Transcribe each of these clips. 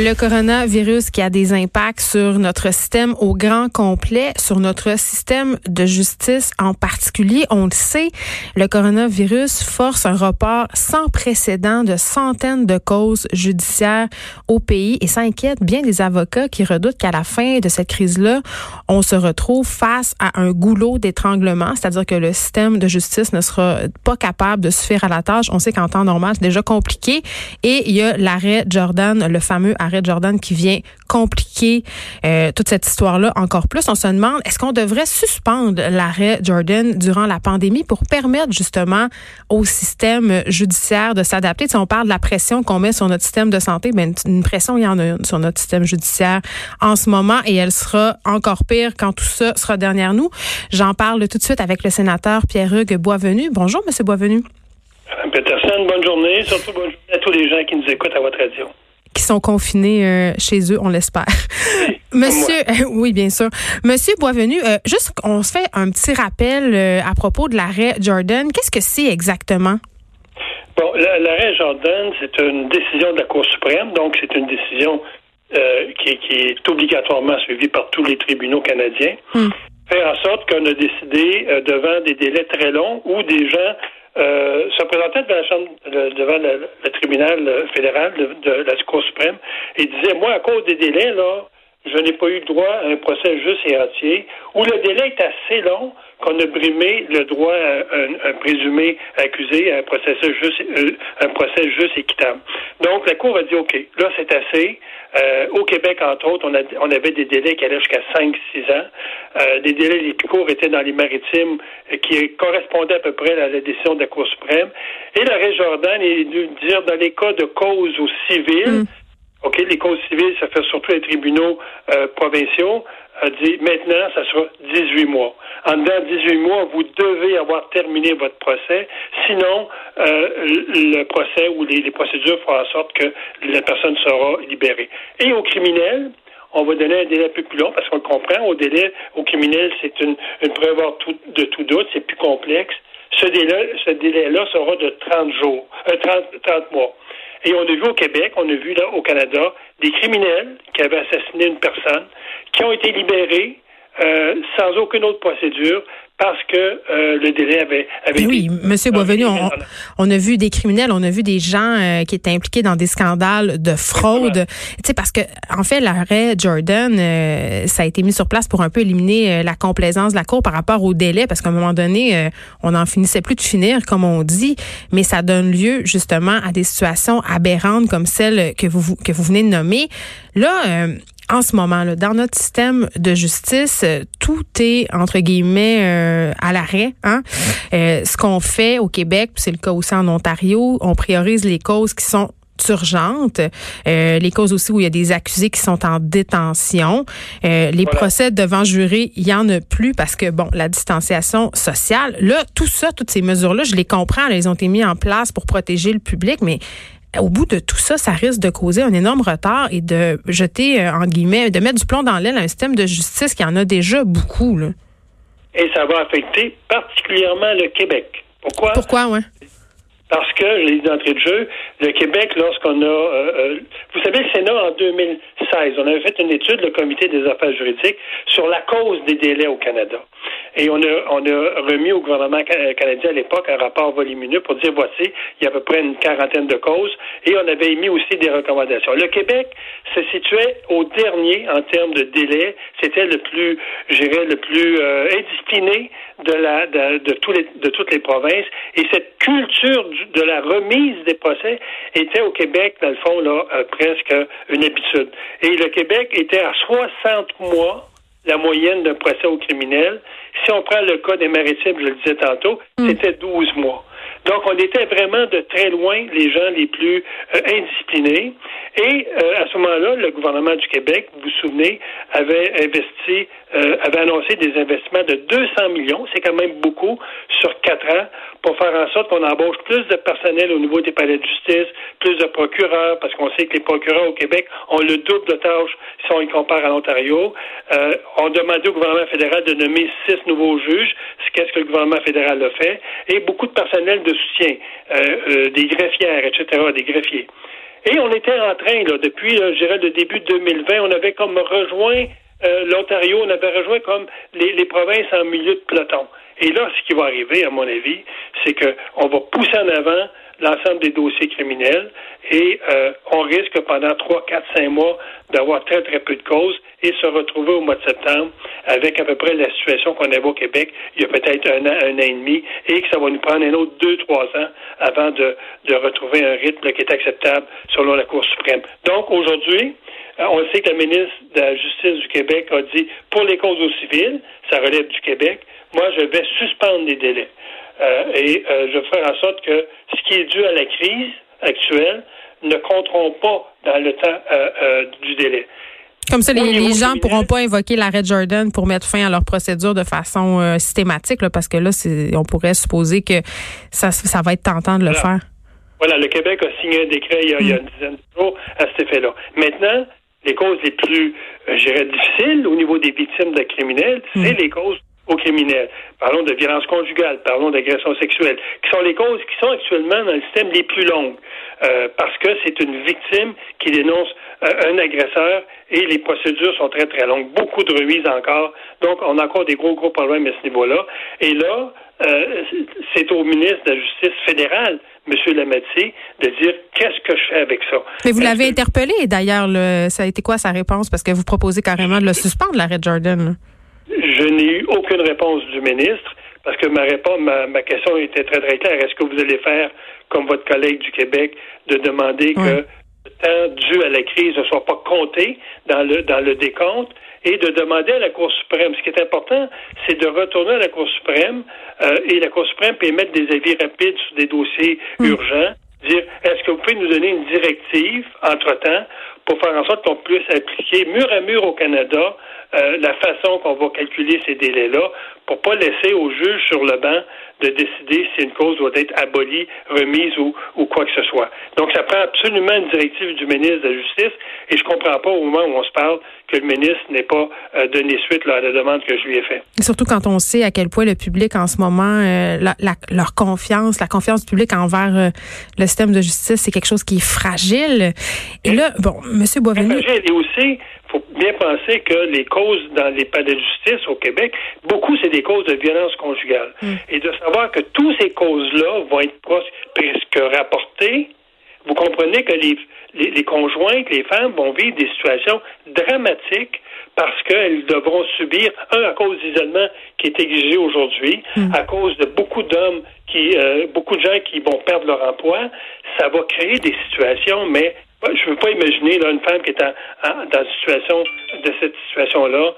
Le coronavirus qui a des impacts sur notre système au grand complet, sur notre système de justice en particulier. On le sait, le coronavirus force un report sans précédent de centaines de causes judiciaires au pays et ça inquiète bien des avocats qui redoutent qu'à la fin de cette crise-là, on se retrouve face à un goulot d'étranglement, c'est-à-dire que le système de justice ne sera pas capable de suffire à la tâche. On sait qu'en temps normal, c'est déjà compliqué et il y a l'arrêt Jordan, le fameux arrêt Jordan qui vient compliquer euh, toute cette histoire-là encore plus. On se demande, est-ce qu'on devrait suspendre l'arrêt Jordan durant la pandémie pour permettre justement au système judiciaire de s'adapter? Si on parle de la pression qu'on met sur notre système de santé, ben, une pression, il y en a une sur notre système judiciaire en ce moment et elle sera encore pire quand tout ça sera derrière nous. J'en parle tout de suite avec le sénateur Pierre-Hugues Boisvenu. Bonjour, Monsieur Boisvenu. Madame Peterson, bonne journée. Surtout bonne journée à tous les gens qui nous écoutent à votre radio qui sont confinés euh, chez eux, on l'espère. Monsieur, oui, bien sûr. Monsieur Boisvenu, euh, juste on se fait un petit rappel euh, à propos de l'arrêt Jordan. Qu'est-ce que c'est exactement? Bon, l'arrêt Jordan, c'est une décision de la Cour suprême, donc c'est une décision qui, est obligatoirement suivie par tous les tribunaux canadiens. Hmm. Faire en sorte qu'on a décidé, devant des délais très longs, où des gens euh, se présentait devant, la chambre, devant le, tribunal fédéral de, la Cour suprême et disait, moi, à cause des délais, là, je n'ai pas eu droit à un procès juste et entier, où le délai est assez long qu'on a brimé le droit à un, présumé accusé à un procès juste, euh, un procès juste équitable. Donc, la Cour a dit, OK, là, c'est assez. Euh, au Québec, entre autres, on, a, on, avait des délais qui allaient jusqu'à 5-6 ans. Euh, des délais les plus courts étaient dans les maritimes qui correspondaient à peu près à la décision de la Cour suprême. Et l'arrêt Jordan est de dire dans les cas de cause au civil, mm. OK, les causes civiles, ça fait surtout les tribunaux euh, provinciaux, dit maintenant, ça sera 18 mois. En dedans 18 mois, vous devez avoir terminé votre procès, sinon euh, le procès ou les, procédures feront en sorte que la personne sera libérée. Et aux criminels, on va donner un délai plus, plus long parce qu'on le comprend. Au délai, au criminel, c'est une, une preuve de tout doute, c'est plus complexe. Ce délai, ce délai-là sera de 30 jours, euh, 30, 30 mois. Et on a vu au Québec, on a vu là au Canada, des criminels qui avaient assassiné une personne, qui ont été libérés euh, sans aucune autre procédure parce que euh, le délai avait, avait oui, Monsieur Boisvenu, on, on, a vu des criminels, on a vu des gens euh, qui étaient impliqués dans des scandales de fraude. Tu sais parce que en fait l'arrêt Jordan, ça a été mis sur place pour un peu éliminer la complaisance de la cour par rapport au délai, parce qu'à un moment donné, on n'en finissait plus de finir, comme on dit, mais ça donne lieu justement à des situations aberrantes comme celle que vous que vous venez de nommer. Là en ce moment, là, dans notre système de justice, euh, tout est entre guillemets euh, à l'arrêt. Hein? Euh, ce qu'on fait au Québec, c'est le cas aussi en Ontario, on priorise les causes qui sont urgentes, les causes aussi où il y a des accusés qui sont en détention, les procès devant jury, il y en a plus parce que bon, la distanciation sociale, là, tout ça, toutes ces mesures-là, je les comprends, elles ont été mises en place pour protéger le public, mais au bout de tout ça, ça risque de causer un énorme retard et de jeter, euh, en guillemets, de mettre du plomb dans l'aile à un système de justice qui en a déjà beaucoup. Là. Et ça va affecter particulièrement le Québec. Pourquoi? Pourquoi, oui? Parce que, je l'ai dit d'entrée de jeu, le Québec, lorsqu'on a... Euh, euh, vous savez, le Sénat, en 2016, on avait fait une étude, le Comité des affaires juridiques, sur la cause des délais au Canada. Et on a, on a remis au gouvernement canadien à l'époque un rapport volumineux pour dire voici, il y a à peu près une quarantaine de causes. Et on avait émis aussi des recommandations. Le Québec se situait au dernier en termes de délai. C'était le plus, je dirais, le plus euh, indiscipliné de, la, de, de, tous les, de toutes les provinces. Et cette culture de la remise des procès était au Québec, dans le fond, là, euh, presque une habitude. Et le Québec était à 60 mois la moyenne d'un procès au criminel. Si on prend le cas des maritimes, je le disais tantôt, hmm. c'était 12 mois. Donc, on était vraiment de très loin les gens les plus euh, indisciplinés. Et euh, à ce moment-là, le gouvernement du Québec, vous vous souvenez, avait investi, euh, avait annoncé des investissements de 200 millions, c'est quand même beaucoup, sur quatre ans, pour faire en sorte qu'on embauche plus de personnel au niveau des palais de justice, plus de procureurs, parce qu'on sait que les procureurs au Québec ont le double de tâches si on y compare à l'Ontario. On demandait au gouvernement fédéral de nommer six nouveaux juges, qu'est-ce que le gouvernement fédéral a fait, et beaucoup de personnel de soutien, euh, euh, des greffières, etc., des greffiers. Et on était en train, là, depuis, je dirais, le début de 2020, on avait comme rejoint euh, l'Ontario, on avait rejoint comme les, les, provinces en milieu de peloton. Et là, ce qui va arriver, à mon avis, c'est qu'on va pousser en avant l'ensemble des dossiers criminels et euh, on risque pendant trois, quatre, cinq mois d'avoir très, très peu de causes et se retrouver au mois de septembre avec à peu près la situation qu'on avait au Québec il y a peut-être un an, un an et demi et que ça va nous prendre un autre deux, trois ans avant de, de retrouver un rythme qui est acceptable selon la Cour suprême. Donc, aujourd'hui, euh, on sait que la ministre de la Justice du Québec a dit pour les causes au civil, ça relève du Québec, moi je vais suspendre les délais. Euh, et euh, je ferai en sorte que ce qui est dû à la crise actuelle ne compteront pas dans le temps euh, du délai. Comme ça, les, gens ne pourront pas invoquer l'arrêt Jordan pour mettre fin à leur procédure de façon systématique, parce que là, on pourrait supposer que ça, ça va être tentant de le faire. Voilà, le Québec a signé un décret il y a, il y a une mm. dizaine de jours à cet effet-là. Maintenant, les causes les plus, je dirais, difficiles au niveau des victimes de criminels, c'est mm. les causes aux criminels. Parlons de violence conjugale, parlons d'agression sexuelle, qui sont les causes qui sont actuellement dans le système les plus longues, euh, parce que c'est une victime qui dénonce euh, un agresseur et les procédures sont très, très longues. Beaucoup de remises encore. Donc, on a encore des gros, gros problèmes à ce niveau-là. Et là, euh, c'est au ministre de la Justice fédérale, M. Lametti, de dire qu'est-ce que je fais avec ça. Mais vous l'avez interpellé, d'ailleurs. Ça a été quoi sa réponse? Parce que vous proposez carrément de le suspendre, l'arrêt Jordan. Je n'ai eu aucune réponse du ministre parce que ma réponse, ma, question était très très claire. Est-ce que vous allez faire comme votre collègue du Québec de demander que le temps dû à la crise ne soit pas compté dans le dans le décompte et de demander à la Cour suprême? Ce qui est important, c'est de retourner à la Cour suprême euh, et la Cour suprême peut émettre des avis rapides sur des dossiers mm. urgents. Dire, est-ce que vous pouvez nous donner une directive entre-temps pour faire en sorte qu'on puisse appliquer mur à mur au Canada euh, la façon qu'on va calculer ces délais-là pour pas laisser au juge sur le banc de décider si une cause doit être abolie, remise ou, ou quoi que ce soit. Donc, ça prend absolument une directive du ministre de la Justice et je comprends pas au moment où on se parle que le ministre n'ait pas euh, donné suite à la demande que je lui ai faite. Surtout quand on sait à quel point le public en ce moment, euh, leur confiance, la confiance du public envers le système de justice, c'est quelque chose qui est fragile. Et là, bon, M. Boisvenu... Fragile et aussi, faut bien penser que les causes dans les palais de justice au Québec, beaucoup, c'est des causes de violence conjugale. Mm. Et de savoir que toutes ces causes-là vont être presque rapportées, vous comprenez que les, les, les, conjointes, les femmes vont vivre des situations dramatiques parce qu'elles devront subir, un, à cause d'isolement qui est exigé aujourd'hui, mm. à cause de beaucoup d'hommes qui, euh, beaucoup de gens qui vont perdre leur emploi, ça va créer des situations, mais je ne veux pas imaginer là, une femme qui est dans une situation de cette situation-là,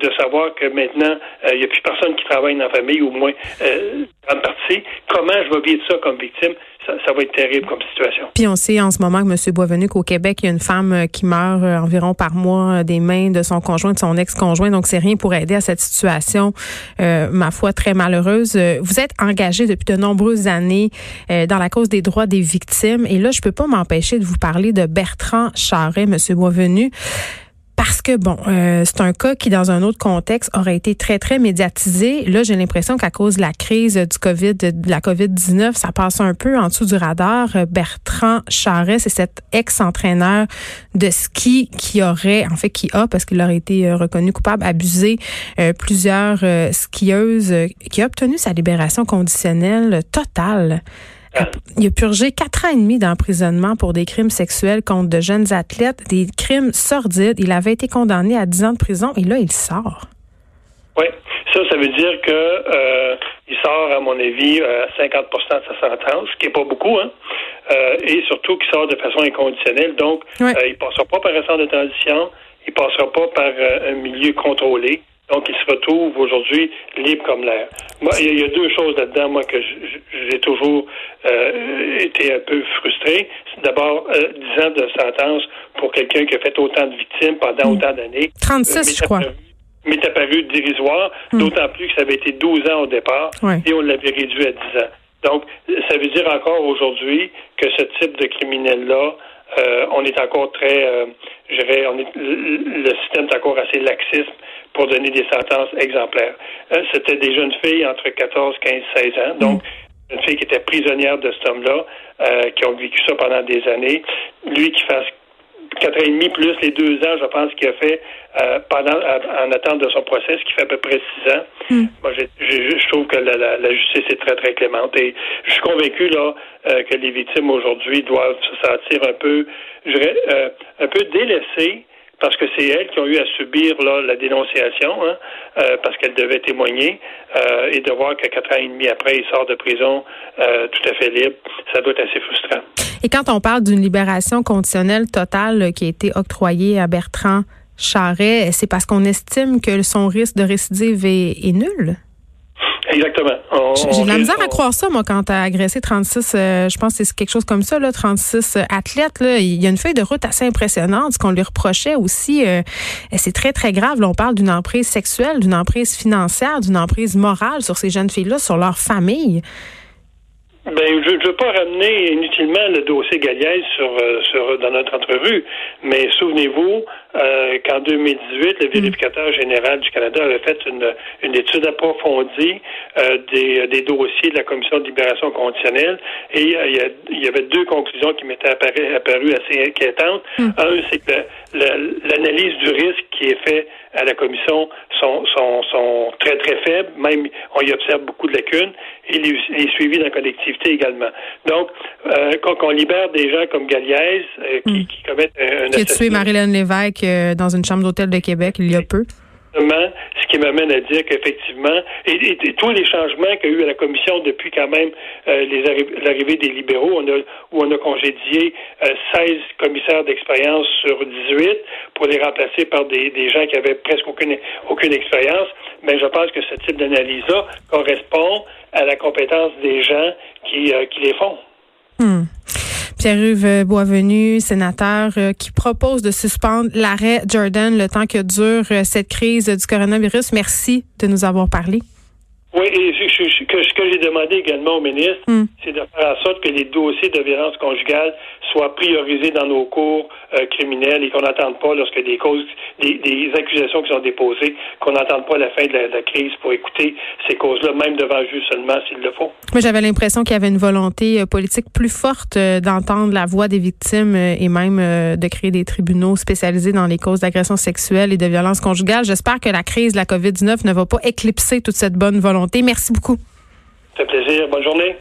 de savoir que maintenant, euh, il n'y a plus personne qui travaille dans la famille, au moins euh, en partie. Comment je vais vivre ça comme victime? Ça, va être terrible comme situation. Puis on sait en ce moment que M. Boisvenu qu'au Québec, il y a une femme euh, qui meurt euh, environ par mois des mains de son conjoint, de son ex-conjoint. Donc, c'est rien pour aider à cette situation, ma foi, très malheureuse. Vous êtes engagé depuis de nombreuses années dans la cause des droits des victimes. Et là, je peux pas m'empêcher de vous parler de Bertrand Charret, M. Boisvenu. Parce que, bon, euh, c'est un cas qui, dans un autre contexte, aurait été très, très médiatisé. Là, j'ai l'impression qu'à cause de la crise du COVID, de la COVID-19, ça passe un peu en dessous du radar. Euh, Bertrand Charret, c'est cet ex-entraîneur de ski qui aurait, en fait, qui a, parce qu'il aurait été euh, reconnu coupable, abusé plusieurs skieuses, qui a obtenu sa libération conditionnelle totale. Il a purgé quatre ans et demi d'emprisonnement pour des crimes sexuels contre de jeunes athlètes, des crimes sordides. Il avait été condamné à 10 ans de prison et là, il sort. Oui, ça, ça veut dire que euh, il sort, à mon avis, à 50% de sa sentence, ce qui n'est pas beaucoup, hein, euh, et surtout qu'il sort de façon inconditionnelle. Donc, euh, il ne passera pas par un centre de transition, il ne passera pas par un milieu contrôlé. Donc, il se retrouve aujourd'hui libre comme l'air. Moi, il y, a deux choses là-dedans, moi, que j'ai toujours euh, été un peu frustré. D'abord, euh, 10 ans de sentence pour quelqu'un qui a fait autant de victimes pendant mm. autant d'années. 36, je crois. M'est apparu dérisoire, mm. d'autant plus que ça avait été 12 ans au départ et on l'avait réduit à 10 ans. Donc, ça veut dire encore aujourd'hui que ce type de criminel-là, euh, on est encore très, euh, je dirais, on est, le système est encore assez laxiste pour donner des sentences exemplaires. Euh, c'était des jeunes filles entre 14, 15, 16 ans. Donc, une fille qui était prisonnière de cet homme-là, euh, qui ont vécu ça pendant des années. Lui qui fasse quatre ans et demi plus les deux ans, je pense, qu'il a fait euh, pendant en attente de son procès, ce qui fait à peu près six ans. Hmm. Moi, je trouve que la, justice est très, très clémente. Et je suis convaincu là euh, que les victimes aujourd'hui doivent se sentir un peu, je dirais, euh, un peu délaissées parce que c'est elles qui ont eu à subir la dénonciation, hein, euh, parce qu'elles devaient témoigner, euh, et de voir que quatre ans et demi après, il sort de prison euh, tout à fait libre, ça doit être assez frustrant. Et quand on parle d'une libération conditionnelle totale qui a été octroyée à Bertrand Charret, c'est parce qu'on estime que son risque de récidive est nul? Exactement. J'ai de la misère à croire ça, moi, quand tu as agressé 36, euh, je pense que c'est quelque chose comme ça, là, 36 euh, athlètes. Là, il y a une feuille de route assez impressionnante. Ce qu'on lui reprochait aussi, euh, c'est très, très grave. Là, on parle d'une emprise sexuelle, d'une emprise financière, d'une emprise morale sur ces jeunes filles-là, sur leur famille. Ben, je ne veux pas ramener inutilement le dossier Galliès sur, euh, sur, dans notre entrevue, mais souvenez-vous euh, qu'en 2018, le vérificateur général du Canada avait fait une, une étude approfondie euh, des, des dossiers de la Commission de libération conditionnelle et il y, avait deux conclusions qui m'étaient apparues, assez inquiétantes. Mm. Un, c'est que l'analyse du risque qui est fait à la commission sont, sont, sont très, très faibles. Même, on y observe beaucoup de lacunes. Et les, les suivis dans la collectivité également. Donc, euh, quand on libère des gens comme Galliès, euh, qui, hmm. qui, commettent un, un Qui a tué Marilyn Lévesque euh, dans une chambre d'hôtel de Québec il y a peu ce qui m'amène à dire qu'effectivement, et, tous les changements qu'il y a eu à la commission depuis quand même euh, l'arrivée des libéraux, on a, où on a congédié 16 euh, commissaires d'expérience sur 18 pour les remplacer par des, des gens qui avaient presque aucune, aucune expérience, mais je pense que ce type d'analyse-là correspond à la compétence des gens qui, euh, qui les font. Hmm. Pierre-Yves Boisvenu, sénateur, euh, qui propose de suspendre l'arrêt Jordan le temps que dure euh, cette crise du coronavirus. Merci de nous avoir parlé. Oui, et ce que j'ai demandé également au ministre, hmm. c'est de faire en sorte que les dossiers de violence conjugale soient priorisés dans nos cours euh, criminels et qu'on n'attende pas lorsque des causes, des, accusations qui sont déposées, qu'on n'attende pas la fin de la, crise pour écouter ces causes-là, même devant le juge seulement s'il le faut. Moi, j'avais l'impression qu'il y avait une volonté euh, politique plus forte euh, d'entendre la voix des victimes et même de créer des tribunaux spécialisés dans les causes d'agression sexuelle et de violence conjugale. J'espère que la crise de la COVID-19 ne va pas éclipser toute cette bonne Merci beaucoup. Ça fait plaisir. Bonne journée.